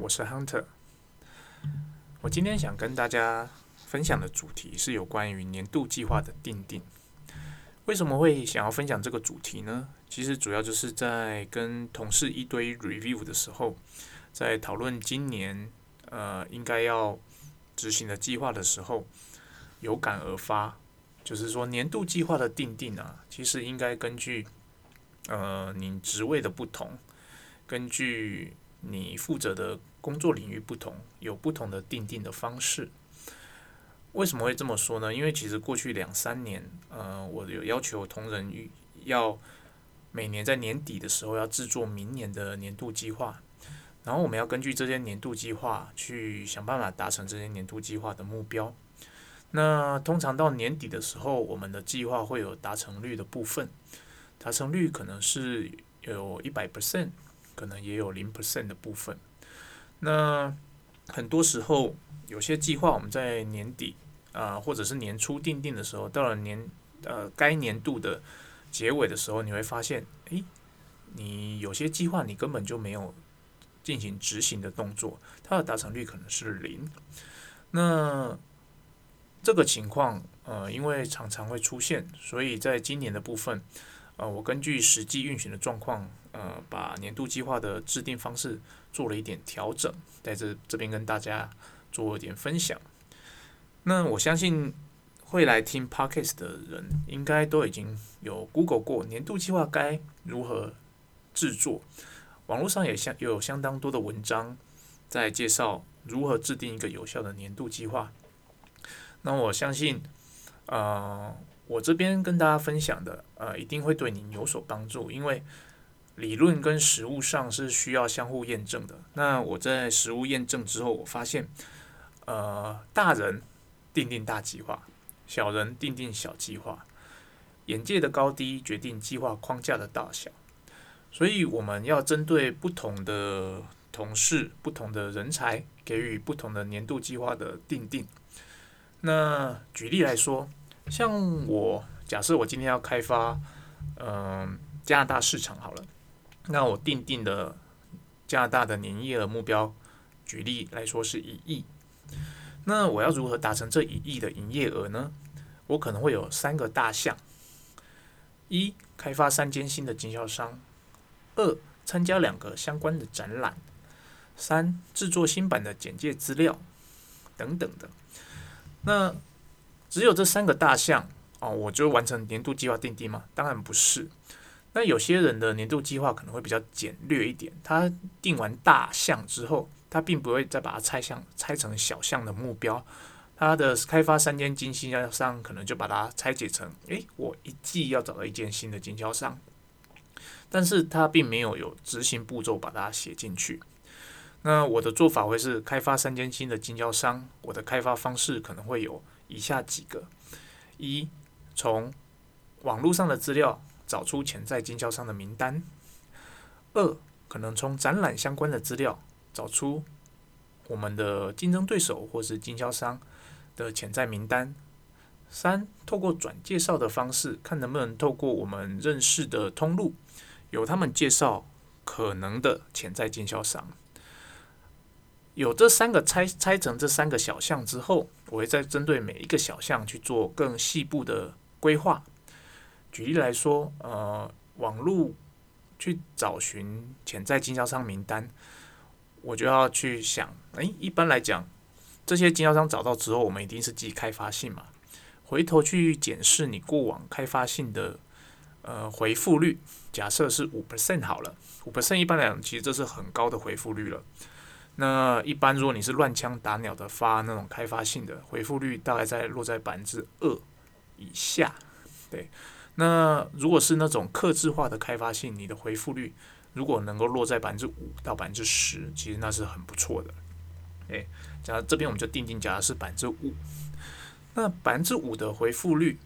我是 Hunter。我今天想跟大家分享的主题是有关于年度计划的定定。为什么会想要分享这个主题呢？其实主要就是在跟同事一堆 review 的时候，在讨论今年呃应该要执行的计划的时候，有感而发。就是说年度计划的定定啊，其实应该根据呃你职位的不同，根据你负责的工作领域不同，有不同的定定的方式。为什么会这么说呢？因为其实过去两三年，呃，我有要求同仁要每年在年底的时候要制作明年的年度计划，然后我们要根据这些年度计划去想办法达成这些年度计划的目标。那通常到年底的时候，我们的计划会有达成率的部分，达成率可能是有一百 percent。可能也有零 percent 的部分。那很多时候，有些计划我们在年底啊，或者是年初定定的时候，到了年呃该年度的结尾的时候，你会发现，诶，你有些计划你根本就没有进行执行的动作，它的达成率可能是零。那这个情况，呃，因为常常会出现，所以在今年的部分，呃，我根据实际运行的状况。呃，把年度计划的制定方式做了一点调整，在这这边跟大家做一点分享。那我相信会来听 Podcast 的人，应该都已经有 Google 过年度计划该如何制作。网络上也相有相当多的文章在介绍如何制定一个有效的年度计划。那我相信，呃，我这边跟大家分享的，呃，一定会对你有所帮助，因为。理论跟实物上是需要相互验证的。那我在实物验证之后，我发现，呃，大人定定大计划，小人定定小计划，眼界的高低决定计划框架的大小。所以我们要针对不同的同事、不同的人才，给予不同的年度计划的定定。那举例来说，像我假设我今天要开发，嗯，加拿大市场好了。那我定定的加拿大的年营业额目标，举例来说是一亿。那我要如何达成这一亿的营业额呢？我可能会有三个大项：一、开发三间新的经销商；二、参加两个相关的展览；三、制作新版的简介资料等等的。那只有这三个大项哦，我就完成年度计划定定吗？当然不是。那有些人的年度计划可能会比较简略一点，他定完大项之后，他并不会再把它拆项拆成小项的目标。他的开发三间经销商，可能就把它拆解成：诶，我一季要找到一间新的经销商，但是他并没有有执行步骤把它写进去。那我的做法会是开发三间新的经销商，我的开发方式可能会有以下几个：一，从网络上的资料。找出潜在经销商的名单。二，可能从展览相关的资料找出我们的竞争对手或是经销商的潜在名单。三，透过转介绍的方式，看能不能透过我们认识的通路，由他们介绍可能的潜在经销商。有这三个拆拆成这三个小项之后，我会再针对每一个小项去做更细部的规划。举例来说，呃，网络去找寻潜在经销商名单，我就要去想，诶，一般来讲，这些经销商找到之后，我们一定是寄开发信嘛？回头去检视你过往开发信的呃回复率，假设是五 percent 好了，五 percent 一般来讲，其实这是很高的回复率了。那一般如果你是乱枪打鸟的发那种开发性的，回复率大概在落在百分之二以下，对。那如果是那种克制化的开发性，你的回复率如果能够落在百分之五到百分之十，其实那是很不错的。诶，假如这边我们就定定，假如是百分之五，那百分之五的回复率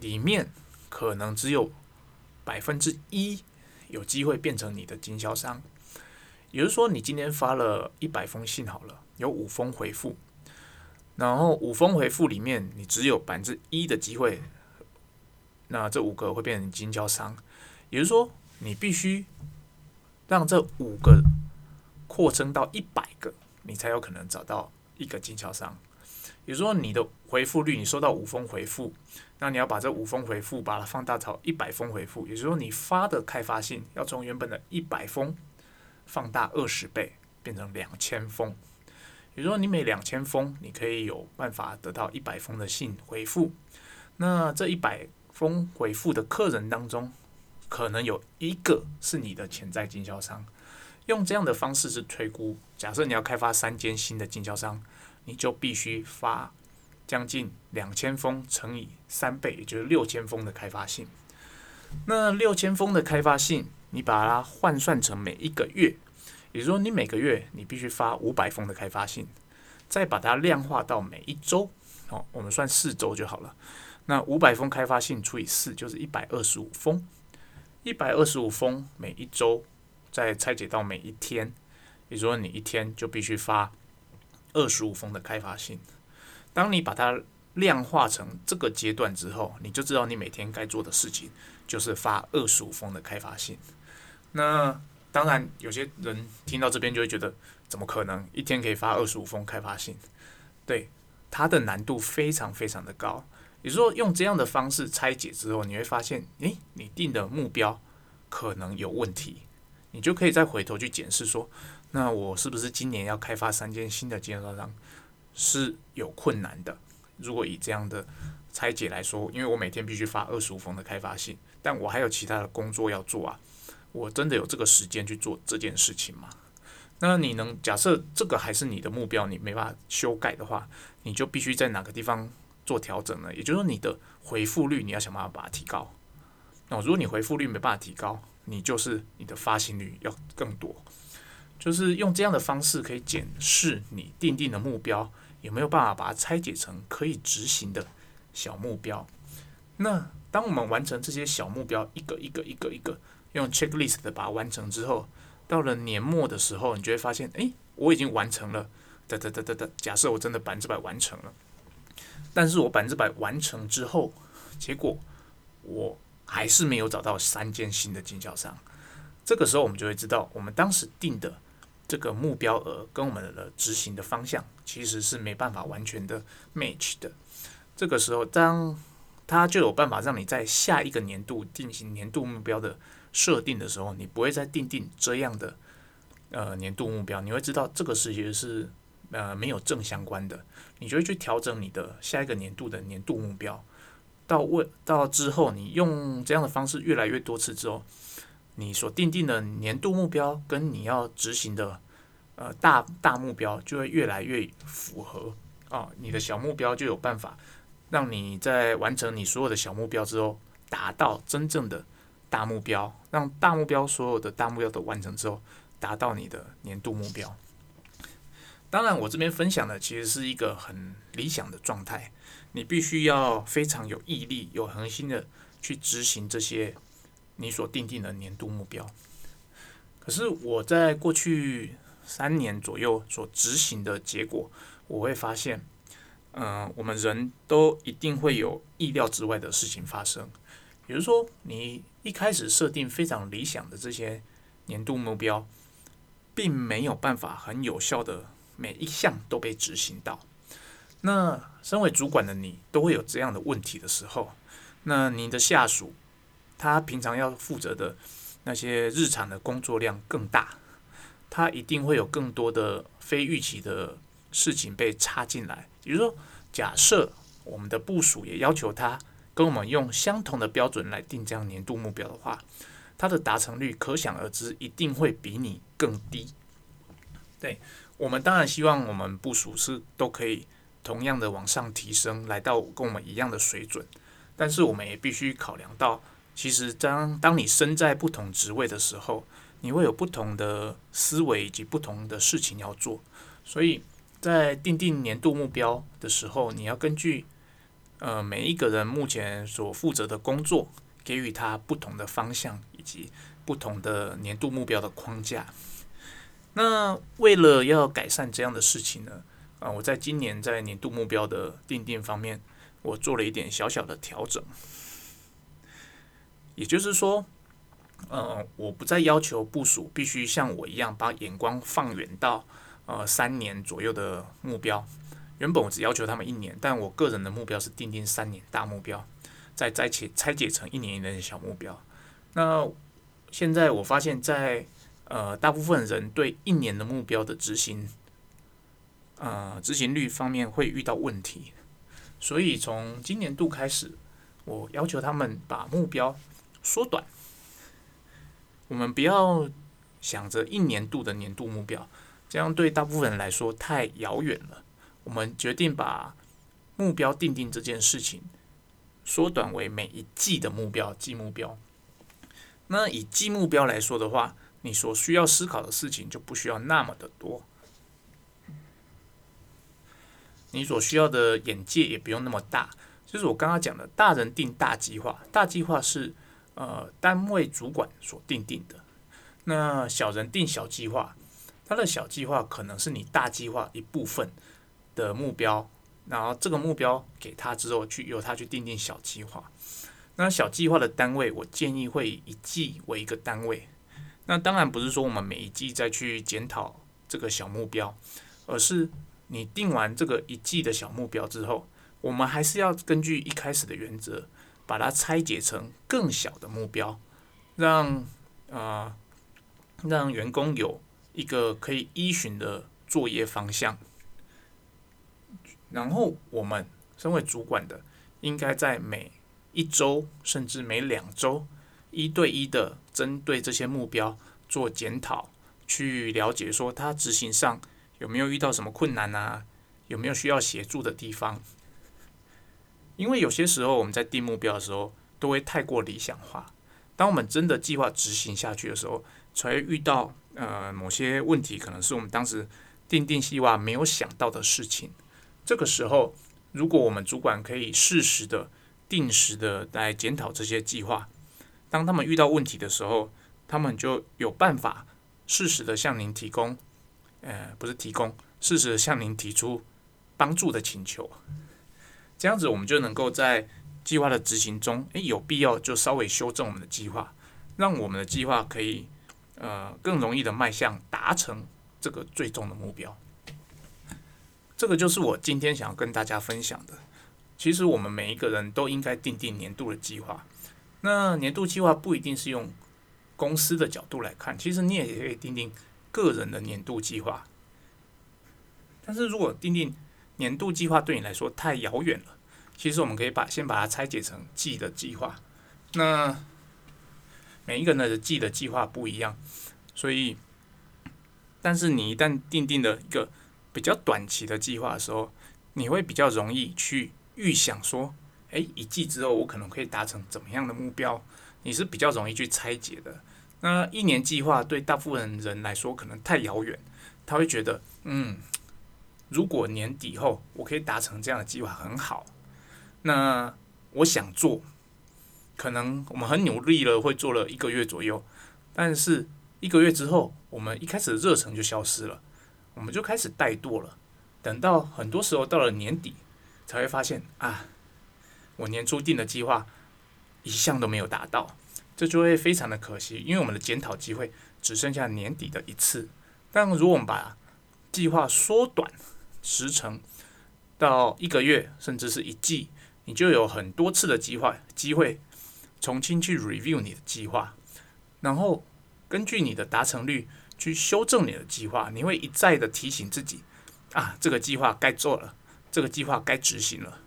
里面，可能只有百分之一有机会变成你的经销商。也就是说，你今天发了一百封信好了，有五封回复，然后五封回复里面，你只有百分之一的机会。那这五个会变成经销商，也就是说，你必须让这五个扩增到一百个，你才有可能找到一个经销商。也就是说，你的回复率，你收到五封回复，那你要把这五封回复把它放大到一百封回复，也就是说，你发的开发信要从原本的一百封放大二十倍，变成两千封。也就是说，你每两千封，你可以有办法得到一百封的信回复。那这一百封回复的客人当中，可能有一个是你的潜在经销商。用这样的方式是推估，假设你要开发三间新的经销商。你就必须发将近两千封乘以三倍，也就是六千封的开发信。那六千封的开发信，你把它换算成每一个月，也就是说，你每个月你必须发五百封的开发信，再把它量化到每一周。哦，我们算四周就好了。那五百封开发信除以四，就是一百二十五封。一百二十五封每一周，再拆解到每一天，也就是说，你一天就必须发。二十五封的开发信，当你把它量化成这个阶段之后，你就知道你每天该做的事情就是发二十五封的开发信。那当然，有些人听到这边就会觉得，怎么可能一天可以发二十五封开发信？对，它的难度非常非常的高。也就是说，用这样的方式拆解之后，你会发现，诶，你定的目标可能有问题，你就可以再回头去检视说。那我是不是今年要开发三间新的经销商是有困难的？如果以这样的拆解来说，因为我每天必须发二十五封的开发信，但我还有其他的工作要做啊，我真的有这个时间去做这件事情吗？那你能假设这个还是你的目标，你没办法修改的话，你就必须在哪个地方做调整呢？也就是说，你的回复率你要想办法把它提高。那如果你回复率没办法提高，你就是你的发行率要更多。就是用这样的方式，可以检视你定定的目标有没有办法把它拆解成可以执行的小目标。那当我们完成这些小目标，一个一个一个一个用 checklist 的把它完成之后，到了年末的时候，你就会发现，哎，我已经完成了。哒哒哒哒哒。假设我真的百分之百完成了，但是我百分之百完成之后，结果我还是没有找到三间新的经销商。这个时候，我们就会知道，我们当时定的。这个目标额跟我们的执行的方向其实是没办法完全的 match 的。这个时候，当它就有办法让你在下一个年度进行年度目标的设定的时候，你不会再定定这样的呃年度目标，你会知道这个事情是呃没有正相关的，你就会去调整你的下一个年度的年度目标。到未到之后，你用这样的方式越来越多次之后。你所定定的年度目标跟你要执行的呃大大目标就会越来越符合啊，你的小目标就有办法让你在完成你所有的小目标之后，达到真正的大目标，让大目标所有的大目标都完成之后，达到你的年度目标。当然，我这边分享的其实是一个很理想的状态，你必须要非常有毅力、有恒心的去执行这些。你所定定的年度目标，可是我在过去三年左右所执行的结果，我会发现，嗯，我们人都一定会有意料之外的事情发生。比如说，你一开始设定非常理想的这些年度目标，并没有办法很有效的每一项都被执行到。那身为主管的你，都会有这样的问题的时候，那你的下属。他平常要负责的那些日常的工作量更大，他一定会有更多的非预期的事情被插进来。比如说，假设我们的部署也要求他跟我们用相同的标准来定这样年度目标的话，他的达成率可想而知，一定会比你更低。对我们当然希望我们部署是都可以同样的往上提升，来到跟我们一样的水准，但是我们也必须考量到。其实，当当你身在不同职位的时候，你会有不同的思维以及不同的事情要做。所以在定定年度目标的时候，你要根据呃每一个人目前所负责的工作，给予他不同的方向以及不同的年度目标的框架。那为了要改善这样的事情呢，啊，我在今年在年度目标的定定方面，我做了一点小小的调整。也就是说，呃，我不再要求部署必须像我一样把眼光放远到呃三年左右的目标。原本我只要求他们一年，但我个人的目标是定定三年大目标，再再解拆解成一年一年的小目标。那现在我发现，在呃大部分人对一年的目标的执行，呃执行率方面会遇到问题，所以从今年度开始，我要求他们把目标缩短。我们不要想着一年度的年度目标，这样对大部分人来说太遥远了。我们决定把目标定定这件事情缩短为每一季的目标，季目标。那以季目标来说的话，你所需要思考的事情就不需要那么的多，你所需要的眼界也不用那么大。就是我刚刚讲的，大人定大计划，大计划是呃单位主管所定定的。那小人定小计划，他的小计划可能是你大计划一部分的目标，然后这个目标给他之后，去由他去定定小计划。那小计划的单位，我建议会以季为一个单位。那当然不是说我们每一季再去检讨这个小目标，而是你定完这个一季的小目标之后，我们还是要根据一开始的原则，把它拆解成更小的目标，让啊让员工有一个可以依循的作业方向。然后我们身为主管的，应该在每一周甚至每两周，一对一的针对这些目标做检讨，去了解说他执行上有没有遇到什么困难啊，有没有需要协助的地方。因为有些时候我们在定目标的时候都会太过理想化，当我们真的计划执行下去的时候，才会遇到呃某些问题，可能是我们当时定定计划没有想到的事情。这个时候，如果我们主管可以适时的。定时的来检讨这些计划，当他们遇到问题的时候，他们就有办法适时的向您提供，呃，不是提供，适时的向您提出帮助的请求。这样子，我们就能够在计划的执行中，诶，有必要就稍微修正我们的计划，让我们的计划可以呃更容易的迈向达成这个最终的目标。这个就是我今天想要跟大家分享的。其实我们每一个人都应该定定年度的计划。那年度计划不一定是用公司的角度来看，其实你也可以定定个人的年度计划。但是如果定定年度计划对你来说太遥远了，其实我们可以把先把它拆解成季的计划。那每一个人的季的计划不一样，所以，但是你一旦定定了一个比较短期的计划的时候，你会比较容易去。预想说，诶，一季之后我可能可以达成怎么样的目标？你是比较容易去拆解的。那一年计划对大部分人来说可能太遥远，他会觉得，嗯，如果年底后我可以达成这样的计划很好。那我想做，可能我们很努力了，会做了一个月左右，但是一个月之后，我们一开始的热忱就消失了，我们就开始怠惰了。等到很多时候到了年底。才会发现啊，我年初定的计划一项都没有达到，这就会非常的可惜，因为我们的检讨机会只剩下年底的一次。但如果我们把计划缩短时程到一个月，甚至是一季，你就有很多次的计划机会重新去 review 你的计划，然后根据你的达成率去修正你的计划。你会一再的提醒自己啊，这个计划该做了。这个计划该执行了。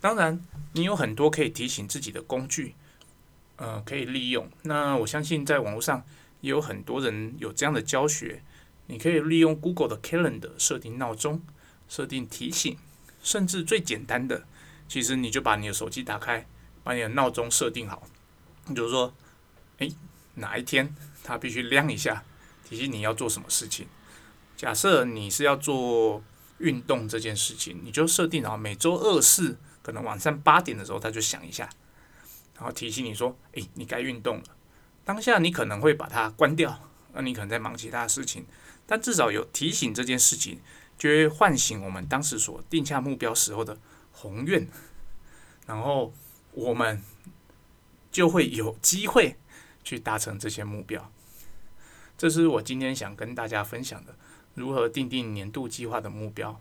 当然，你有很多可以提醒自己的工具，呃，可以利用。那我相信在网络上也有很多人有这样的教学。你可以利用 Google 的 Calendar 设定闹钟、设定提醒，甚至最简单的，其实你就把你的手机打开，把你的闹钟设定好。你就说，哎，哪一天它必须亮一下，提醒你要做什么事情。假设你是要做。运动这件事情，你就设定好每周二四，可能晚上八点的时候，它就响一下，然后提醒你说：“诶，你该运动了。”当下你可能会把它关掉，那你可能在忙其他事情，但至少有提醒这件事情，就会唤醒我们当时所定下目标时候的宏愿，然后我们就会有机会去达成这些目标。这是我今天想跟大家分享的，如何定定年度计划的目标。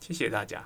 谢谢大家。